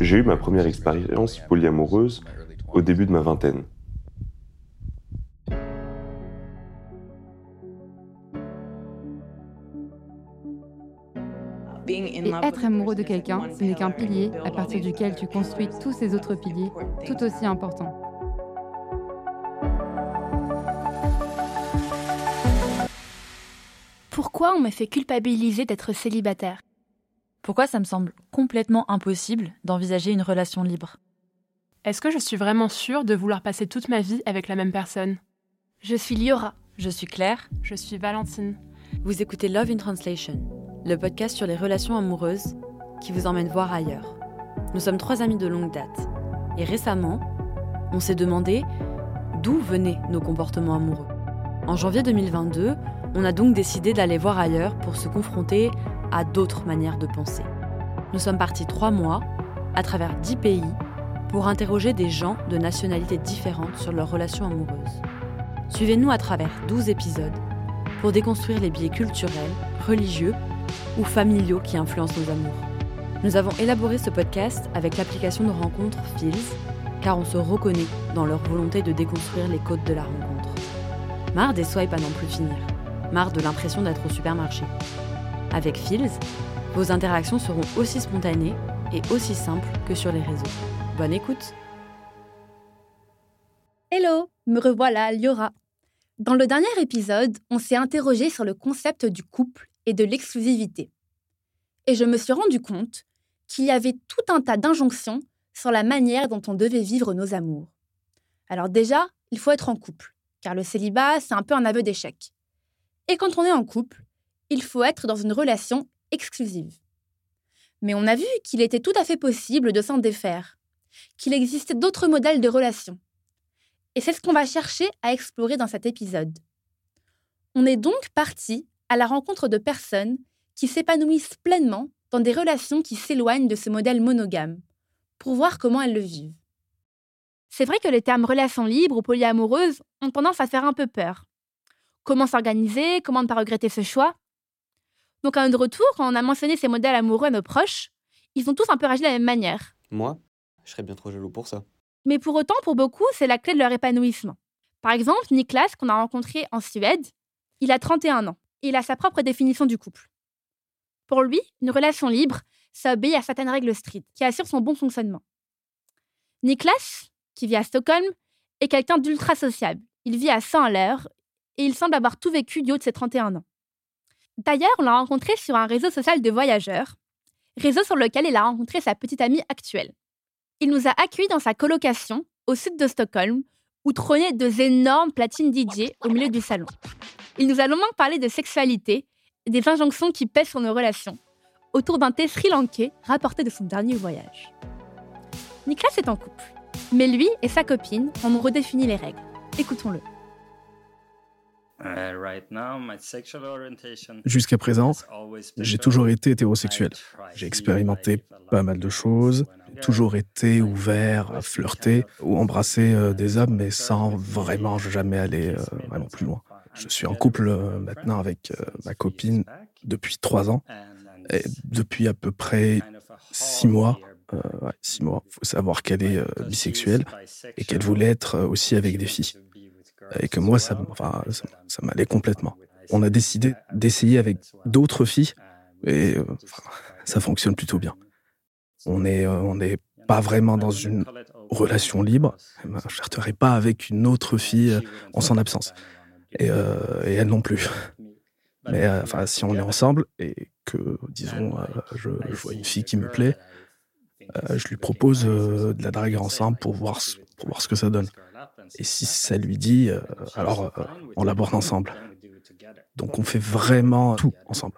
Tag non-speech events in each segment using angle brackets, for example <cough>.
J'ai eu ma première expérience polyamoureuse au début de ma vingtaine. Et être amoureux de quelqu'un, ce n'est qu'un pilier à partir duquel tu construis tous ces autres piliers, tout aussi importants. Pourquoi on me fait culpabiliser d'être célibataire? Pourquoi ça me semble complètement impossible d'envisager une relation libre? Est-ce que je suis vraiment sûre de vouloir passer toute ma vie avec la même personne? Je suis Liora. Je suis Claire. Je suis Valentine. Vous écoutez Love in Translation, le podcast sur les relations amoureuses qui vous emmène voir ailleurs. Nous sommes trois amis de longue date. Et récemment, on s'est demandé d'où venaient nos comportements amoureux. En janvier 2022, on a donc décidé d'aller voir ailleurs pour se confronter à d'autres manières de penser. Nous sommes partis trois mois, à travers dix pays, pour interroger des gens de nationalités différentes sur leurs relations amoureuses. Suivez-nous à travers 12 épisodes pour déconstruire les biais culturels, religieux ou familiaux qui influencent nos amours. Nous avons élaboré ce podcast avec l'application de rencontre Feels, car on se reconnaît dans leur volonté de déconstruire les codes de la rencontre. Marre des swipes à n'en plus finir, marre de l'impression d'être au supermarché. Avec Feels, vos interactions seront aussi spontanées et aussi simples que sur les réseaux. Bonne écoute Hello, me revoilà, Liora. Dans le dernier épisode, on s'est interrogé sur le concept du couple et de l'exclusivité. Et je me suis rendu compte qu'il y avait tout un tas d'injonctions sur la manière dont on devait vivre nos amours. Alors déjà, il faut être en couple, car le célibat, c'est un peu un aveu d'échec. Et quand on est en couple, il faut être dans une relation exclusive. Mais on a vu qu'il était tout à fait possible de s'en défaire, qu'il existait d'autres modèles de relations et c'est ce qu'on va chercher à explorer dans cet épisode. On est donc parti à la rencontre de personnes qui s'épanouissent pleinement dans des relations qui s'éloignent de ce modèle monogame, pour voir comment elles le vivent. C'est vrai que les termes relations libres ou polyamoreuses ont tendance à faire un peu peur. Comment s'organiser Comment ne pas regretter ce choix Donc à notre retour, quand on a mentionné ces modèles amoureux à nos proches, ils ont tous un peu réagi de la même manière. Moi, je serais bien trop jaloux pour ça. Mais pour autant, pour beaucoup, c'est la clé de leur épanouissement. Par exemple, Niklas, qu'on a rencontré en Suède, il a 31 ans et il a sa propre définition du couple. Pour lui, une relation libre, ça obéit à certaines règles strictes qui assurent son bon fonctionnement. Niklas, qui vit à Stockholm, est quelqu'un d'ultra sociable. Il vit à 100 à l'heure et il semble avoir tout vécu du haut de ses 31 ans. D'ailleurs, on l'a rencontré sur un réseau social de voyageurs, réseau sur lequel il a rencontré sa petite amie actuelle. Il nous a accueillis dans sa colocation au sud de Stockholm, où trônaient deux énormes platines DJ au milieu du salon. Il nous a longuement parlé de sexualité et des injonctions qui pèsent sur nos relations, autour d'un thé sri-lankais rapporté de son dernier voyage. Niklas est en couple, mais lui et sa copine en ont redéfini les règles. Écoutons-le. Jusqu'à présent, j'ai toujours été hétérosexuel. J'ai expérimenté pas mal de choses, toujours été ouvert à flirter ou embrasser euh, des hommes, mais sans vraiment jamais aller euh, vraiment plus loin. Je suis en couple euh, maintenant avec ma copine depuis trois ans et depuis à peu près six mois. six mois. Il faut savoir qu'elle est bisexuelle et qu'elle voulait être aussi avec des filles. Et que moi, ça, enfin, ça, m'allait complètement. On a décidé d'essayer avec d'autres filles et <laughs> ça fonctionne plutôt bien. On n'est euh, on pas vraiment dans une relation libre. Je ne flirterai pas avec une autre fille euh, en son absence. Et, euh, elle non plus. Mais enfin, si on est ensemble et que, disons, je, vois une fille qui me plaît, je lui propose de la draguer ensemble pour voir, pour voir ce que ça donne. Et si ça lui dit, alors on l'aborde ensemble. Donc on fait vraiment tout ensemble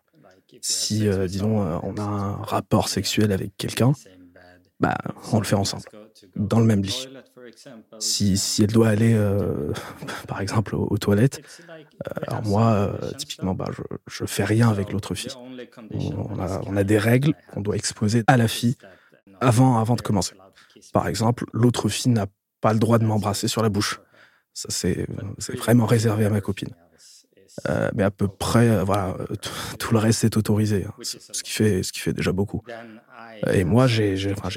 si, euh, disons, euh, on a un rapport sexuel avec quelqu'un, bah, on le fait ensemble, dans le même lit. Si, si elle doit aller, euh, <laughs> par exemple, aux, toilettes, alors moi, typiquement, bah, je, je fais rien avec l'autre fille. On a, on a, des règles qu'on doit exposer à la fille avant, avant de commencer. Par exemple, l'autre fille n'a pas le droit de m'embrasser sur la bouche. Ça, c'est vraiment réservé à ma copine. Euh, mais à peu près, euh, voilà, <laughs> tout, le reste est autorisé, hein, ce, qui fait, ce qui fait déjà beaucoup. Et moi, j'ai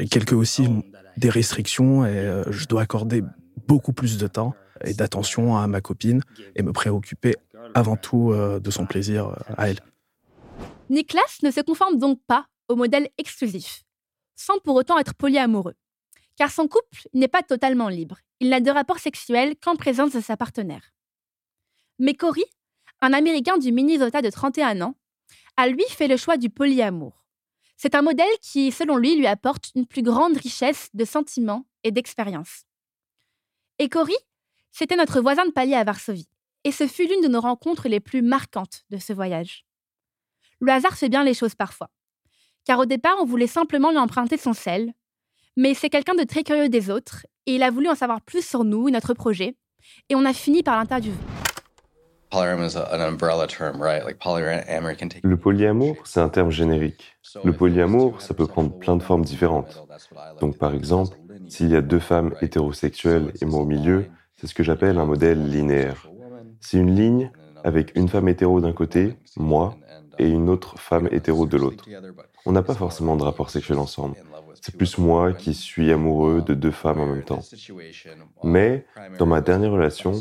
quelques aussi des restrictions et je dois accorder beaucoup plus de temps et d'attention à ma copine et me préoccuper avant tout de son plaisir à elle. Niklas ne se conforme donc pas au modèle exclusif, sans pour autant être polyamoureux. Car son couple n'est pas totalement libre. Il n'a de rapport sexuel qu'en présence de sa partenaire. Mais Cory, un Américain du Minnesota de 31 ans, a lui fait le choix du polyamour. C'est un modèle qui, selon lui, lui apporte une plus grande richesse de sentiments et d'expériences. Et Cory, c'était notre voisin de palier à Varsovie, et ce fut l'une de nos rencontres les plus marquantes de ce voyage. Le hasard fait bien les choses parfois. Car au départ, on voulait simplement lui emprunter son sel, mais c'est quelqu'un de très curieux des autres, et il a voulu en savoir plus sur nous et notre projet, et on a fini par l'interviewer. Le polyamour, c'est un terme générique. Le polyamour, ça peut prendre plein de formes différentes. Donc par exemple, s'il y a deux femmes hétérosexuelles et moi au milieu, c'est ce que j'appelle un modèle linéaire. C'est une ligne avec une femme hétéro d'un côté, moi, et une autre femme hétéro de l'autre. On n'a pas forcément de rapport sexuel ensemble. C'est plus moi qui suis amoureux de deux femmes en même temps. Mais dans ma dernière relation,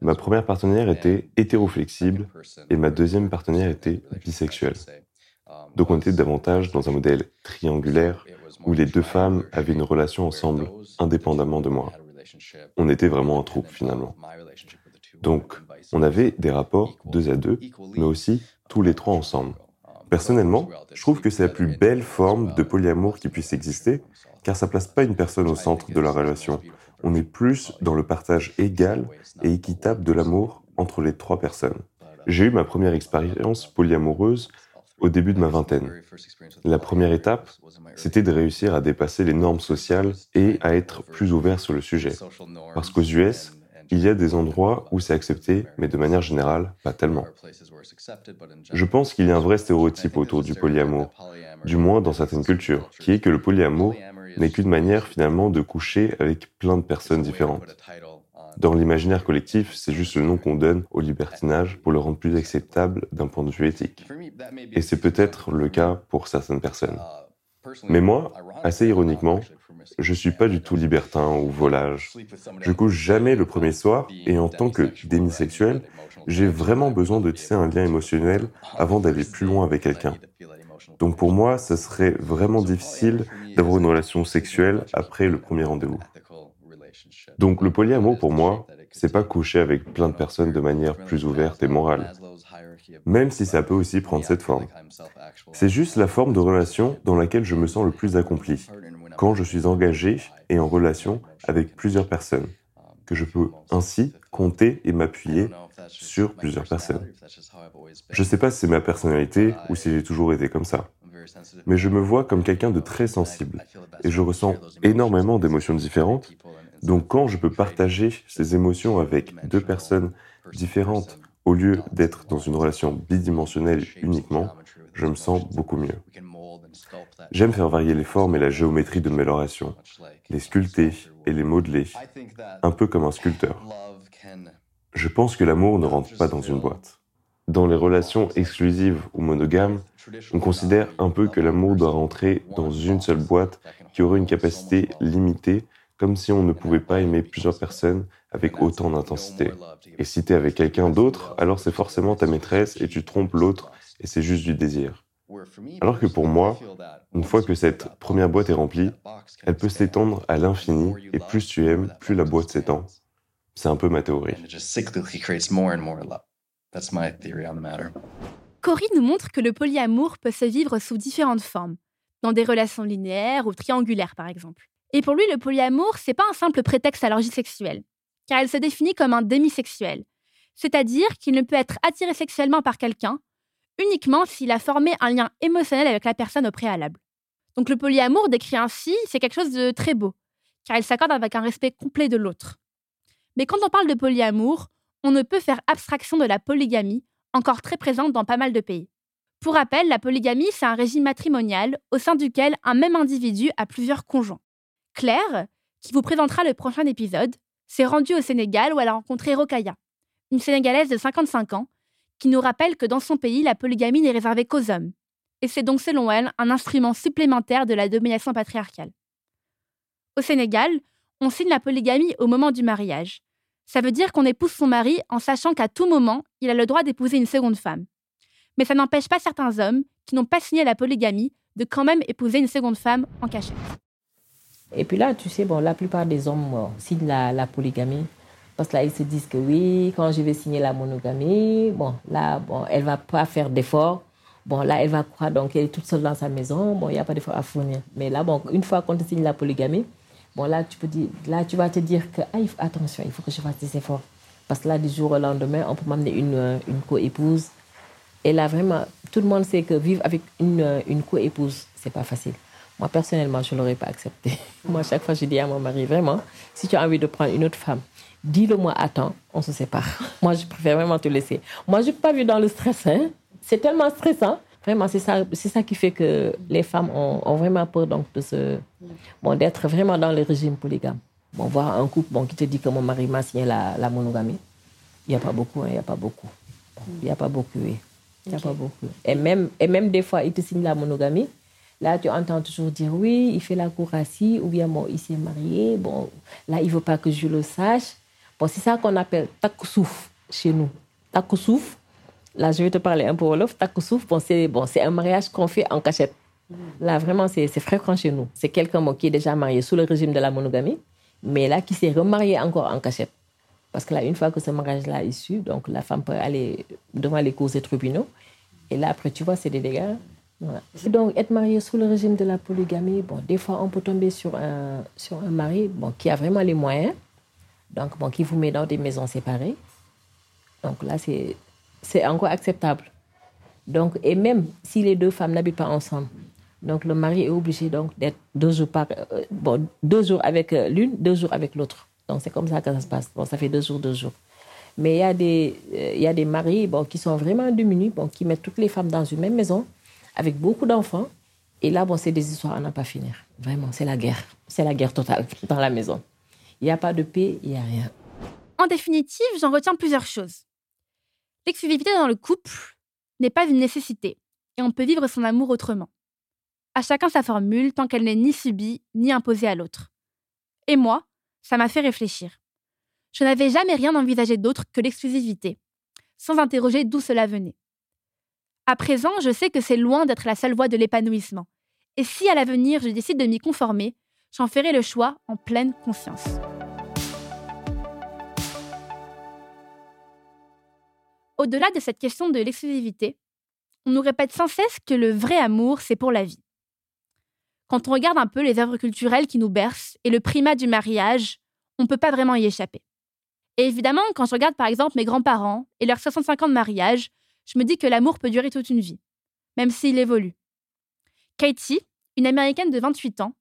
ma première partenaire était hétéroflexible et ma deuxième partenaire était bisexuelle. Donc on était davantage dans un modèle triangulaire où les deux femmes avaient une relation ensemble indépendamment de moi. On était vraiment un troupe finalement. Donc on avait des rapports deux à deux, mais aussi tous les trois ensemble. Personnellement, je trouve que c'est la plus belle forme de polyamour qui puisse exister, car ça place pas une personne au centre de la relation. On est plus dans le partage égal et équitable de l'amour entre les trois personnes. J'ai eu ma première expérience polyamoureuse au début de ma vingtaine. La première étape, c'était de réussir à dépasser les normes sociales et à être plus ouvert sur le sujet. Parce qu'aux US, il y a des endroits où c'est accepté, mais de manière générale, pas tellement. Je pense qu'il y a un vrai stéréotype autour du polyamour, du moins dans certaines cultures, qui est que le polyamour n'est qu'une manière finalement de coucher avec plein de personnes différentes. Dans l'imaginaire collectif, c'est juste le nom qu'on donne au libertinage pour le rendre plus acceptable d'un point de vue éthique. Et c'est peut-être le cas pour certaines personnes. Mais moi, assez ironiquement, je suis pas du tout libertin ou volage. Je couche jamais le premier soir et en tant que démisexuel, j'ai vraiment besoin de tisser un lien émotionnel avant d'aller plus loin avec quelqu'un. Donc pour moi, ce serait vraiment difficile d'avoir une relation sexuelle après le premier rendez-vous. Donc le polyamour pour moi, c'est pas coucher avec plein de personnes de manière plus ouverte et morale même si ça peut aussi prendre cette forme. C'est juste la forme de relation dans laquelle je me sens le plus accompli, quand je suis engagé et en relation avec plusieurs personnes, que je peux ainsi compter et m'appuyer sur plusieurs personnes. Je ne sais pas si c'est ma personnalité ou si j'ai toujours été comme ça, mais je me vois comme quelqu'un de très sensible et je ressens énormément d'émotions différentes. Donc quand je peux partager ces émotions avec deux personnes différentes au lieu d'être dans une relation bidimensionnelle uniquement, je me sens beaucoup mieux. J'aime faire varier les formes et la géométrie de mes relations, les sculpter et les modeler, un peu comme un sculpteur. Je pense que l'amour ne rentre pas dans une boîte. Dans les relations exclusives ou monogames, on considère un peu que l'amour doit rentrer dans une seule boîte qui aurait une capacité limitée, comme si on ne pouvait pas aimer plusieurs personnes avec autant d'intensité. Et si tu es avec quelqu'un d'autre, alors c'est forcément ta maîtresse et tu trompes l'autre et c'est juste du désir. Alors que pour moi, une fois que cette première boîte est remplie, elle peut s'étendre à l'infini et plus tu aimes, plus la boîte s'étend. C'est un peu ma théorie. Cory nous montre que le polyamour peut se vivre sous différentes formes, dans des relations linéaires ou triangulaires par exemple. Et pour lui, le polyamour, c'est pas un simple prétexte à l'orgie sexuelle car elle se définit comme un démisexuel, c'est-à-dire qu'il ne peut être attiré sexuellement par quelqu'un uniquement s'il a formé un lien émotionnel avec la personne au préalable. Donc le polyamour décrit ainsi, c'est quelque chose de très beau, car il s'accorde avec un respect complet de l'autre. Mais quand on parle de polyamour, on ne peut faire abstraction de la polygamie, encore très présente dans pas mal de pays. Pour rappel, la polygamie, c'est un régime matrimonial au sein duquel un même individu a plusieurs conjoints. Claire, qui vous présentera le prochain épisode, s'est rendue au Sénégal où elle a rencontré Rokaya, une Sénégalaise de 55 ans, qui nous rappelle que dans son pays, la polygamie n'est réservée qu'aux hommes. Et c'est donc, selon elle, un instrument supplémentaire de la domination patriarcale. Au Sénégal, on signe la polygamie au moment du mariage. Ça veut dire qu'on épouse son mari en sachant qu'à tout moment, il a le droit d'épouser une seconde femme. Mais ça n'empêche pas certains hommes qui n'ont pas signé la polygamie de quand même épouser une seconde femme en cachette. Et puis là, tu sais, bon, la plupart des hommes signent la, polygamie parce que là, ils se disent que oui, quand je vais signer la monogamie, bon, là, bon, elle va pas faire d'efforts. Bon, là, elle va croire, donc elle est toute seule dans sa maison. Bon, il n'y a pas d'efforts à fournir. Mais là, bon, une fois qu'on te signe la polygamie, bon, là, tu peux dire, là, tu vas te dire que, ah, attention, il faut que je fasse des efforts. Parce que là, du jour au lendemain, on peut m'amener une, une co-épouse. Et là, vraiment, tout le monde sait que vivre avec une, une co-épouse, c'est pas facile. Moi, personnellement, je ne l'aurais pas accepté. <laughs> Moi, chaque fois, je dis à mon mari, vraiment, si tu as envie de prendre une autre femme, dis-le-moi à temps, on se sépare. <laughs> Moi, je préfère vraiment te laisser. Moi, je n'ai pas vu dans le stress. Hein. C'est tellement stressant. Vraiment, c'est ça, c'est ça qui fait que les femmes ont, vraiment peur donc, de bon, d'être vraiment dans le régime polygame. Bon, voir un couple bon, qui te dit que mon mari m'a signé la, la monogamie, il n'y a pas beaucoup, hein, il n'y a pas beaucoup. Il n'y a pas beaucoup, oui. Il n'y a pas beaucoup. Et même, et même des fois, il te signe la monogamie, Là, tu entends toujours dire oui, il fait la courassie, ou bien bon, il s'est marié, bon, là, il ne veut pas que je le sache. Bon, c'est ça qu'on appelle takusouf chez nous. Takusouf, là, je vais te parler un peu wolof. Takusouf, bon, c'est bon, un mariage qu'on fait en cachette. Là, vraiment, c'est fréquent chez nous. C'est quelqu'un qui est déjà marié sous le régime de la monogamie, mais là, qui s'est remarié encore en cachette. Parce que là, une fois que ce mariage-là est issu, donc la femme peut aller devant les cours et tribunaux. Et là, après, tu vois, c'est des dégâts. Donc, être marié sous le régime de la polygamie, bon, des fois, on peut tomber sur un, sur un mari bon, qui a vraiment les moyens, donc bon, qui vous met dans des maisons séparées. Donc là, c'est encore acceptable. Donc, et même si les deux femmes n'habitent pas ensemble, donc le mari est obligé donc d'être deux jours euh, bon, deux jours avec euh, l'une, deux jours avec l'autre. Donc c'est comme ça que ça se passe. Bon, ça fait deux jours, deux jours. Mais il y a des, euh, y a des maris bon, qui sont vraiment diminués, bon, qui mettent toutes les femmes dans une même maison avec beaucoup d'enfants. Et là, bon, c'est des histoires à n'en pas finir. Vraiment, c'est la guerre. C'est la guerre totale <laughs> dans la maison. Il n'y a pas de paix, il n'y a rien. En définitive, j'en retiens plusieurs choses. L'exclusivité dans le couple n'est pas une nécessité et on peut vivre son amour autrement. À chacun sa formule tant qu'elle n'est ni subie ni imposée à l'autre. Et moi, ça m'a fait réfléchir. Je n'avais jamais rien envisagé d'autre que l'exclusivité, sans interroger d'où cela venait. À présent, je sais que c'est loin d'être la seule voie de l'épanouissement. Et si à l'avenir je décide de m'y conformer, j'en ferai le choix en pleine conscience. Au-delà de cette question de l'exclusivité, on nous répète sans cesse que le vrai amour, c'est pour la vie. Quand on regarde un peu les œuvres culturelles qui nous bercent et le primat du mariage, on ne peut pas vraiment y échapper. Et évidemment, quand je regarde par exemple mes grands-parents et leurs 65 ans de mariage, je me dis que l'amour peut durer toute une vie, même s'il évolue. Katie, une Américaine de 28 ans,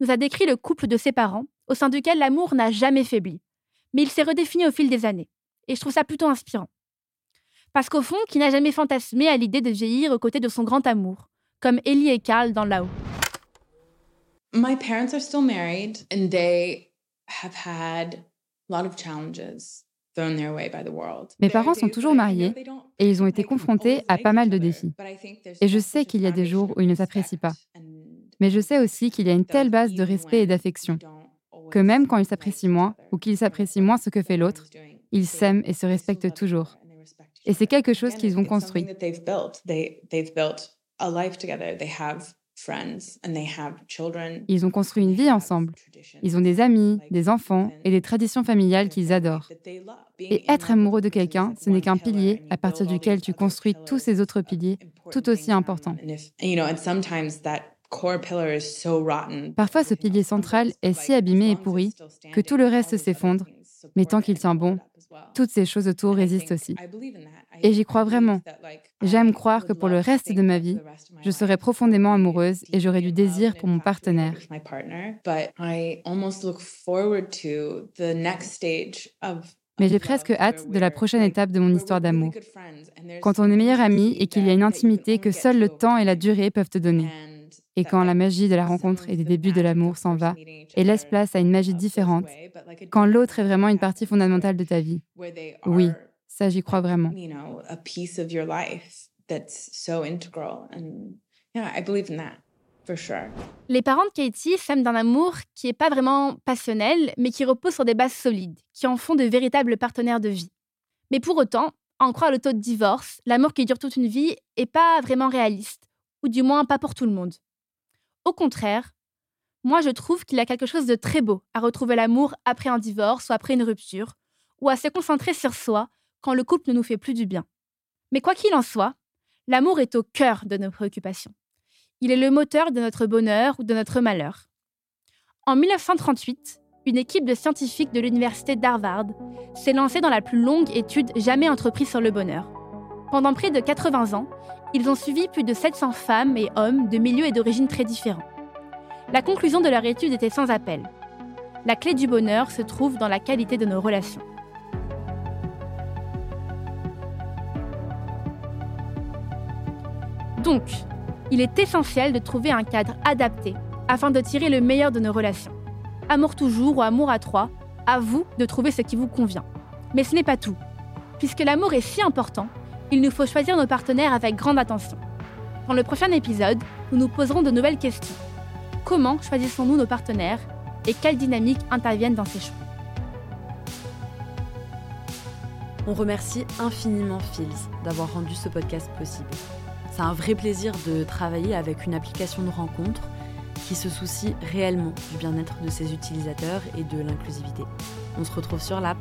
nous a décrit le couple de ses parents, au sein duquel l'amour n'a jamais faibli, mais il s'est redéfini au fil des années, et je trouve ça plutôt inspirant. Parce qu'au fond, qui n'a jamais fantasmé à l'idée de vieillir aux côtés de son grand amour, comme Ellie et Carl dans Lao. My parents are still married and they have had a lot of challenges. Mes parents sont toujours mariés et ils ont été confrontés à pas mal de défis. Et je sais qu'il y a des jours où ils ne s'apprécient pas. Mais je sais aussi qu'il y a une telle base de respect et d'affection que même quand ils s'apprécient moins ou qu'ils s'apprécient moins ce que fait l'autre, ils s'aiment et se respectent toujours. Et c'est quelque chose qu'ils ont construit. Ils ont construit une vie ensemble. Ils ont des amis, des enfants et des traditions familiales qu'ils adorent. Et être amoureux de quelqu'un, ce n'est qu'un pilier à partir duquel tu construis tous ces autres piliers tout aussi importants. Parfois, ce pilier central est si abîmé et pourri que tout le reste s'effondre, mais tant qu'il tient bon, toutes ces choses autour résistent aussi. Et j'y crois vraiment. J'aime croire que pour le reste de ma vie, je serai profondément amoureuse et j'aurai du désir pour mon partenaire. Mais j'ai presque hâte de la prochaine étape de mon histoire d'amour. Quand on est meilleur ami et qu'il y a une intimité que seul le temps et la durée peuvent te donner. Et quand la magie de la rencontre et des débuts de l'amour s'en va et laisse place à une magie différente, quand l'autre est vraiment une partie fondamentale de ta vie. Oui, Ça, j'y crois vraiment. Les parents de Katie s'aiment d'un amour qui n'est pas vraiment passionnel, mais qui repose sur des bases solides, qui en font de véritables partenaires de vie. Mais pour autant, en croire le taux de divorce, l'amour qui dure toute une vie n'est pas vraiment réaliste, ou du moins pas pour tout le monde. Au contraire, moi je trouve qu'il y a quelque chose de très beau à retrouver l'amour après un divorce ou après une rupture, ou à se concentrer sur soi quand le couple ne nous fait plus du bien. Mais quoi qu'il en soit, l'amour est au cœur de nos préoccupations. Il est le moteur de notre bonheur ou de notre malheur. En 1938, une équipe de scientifiques de l'université d'Harvard s'est lancée dans la plus longue étude jamais entreprise sur le bonheur. Pendant près de 80 ans, ils ont suivi plus de 700 femmes et hommes de milieux et d'origines très différents. La conclusion de leur étude était sans appel. La clé du bonheur se trouve dans la qualité de nos relations. Donc, il est essentiel de trouver un cadre adapté afin de tirer le meilleur de nos relations. Amour toujours ou amour à trois, à vous de trouver ce qui vous convient. Mais ce n'est pas tout. Puisque l'amour est si important, il nous faut choisir nos partenaires avec grande attention. Dans le prochain épisode, nous nous poserons de nouvelles questions. Comment choisissons-nous nos partenaires et quelles dynamiques interviennent dans ces choix On remercie infiniment Phils d'avoir rendu ce podcast possible. C'est un vrai plaisir de travailler avec une application de rencontre qui se soucie réellement du bien-être de ses utilisateurs et de l'inclusivité. On se retrouve sur l'app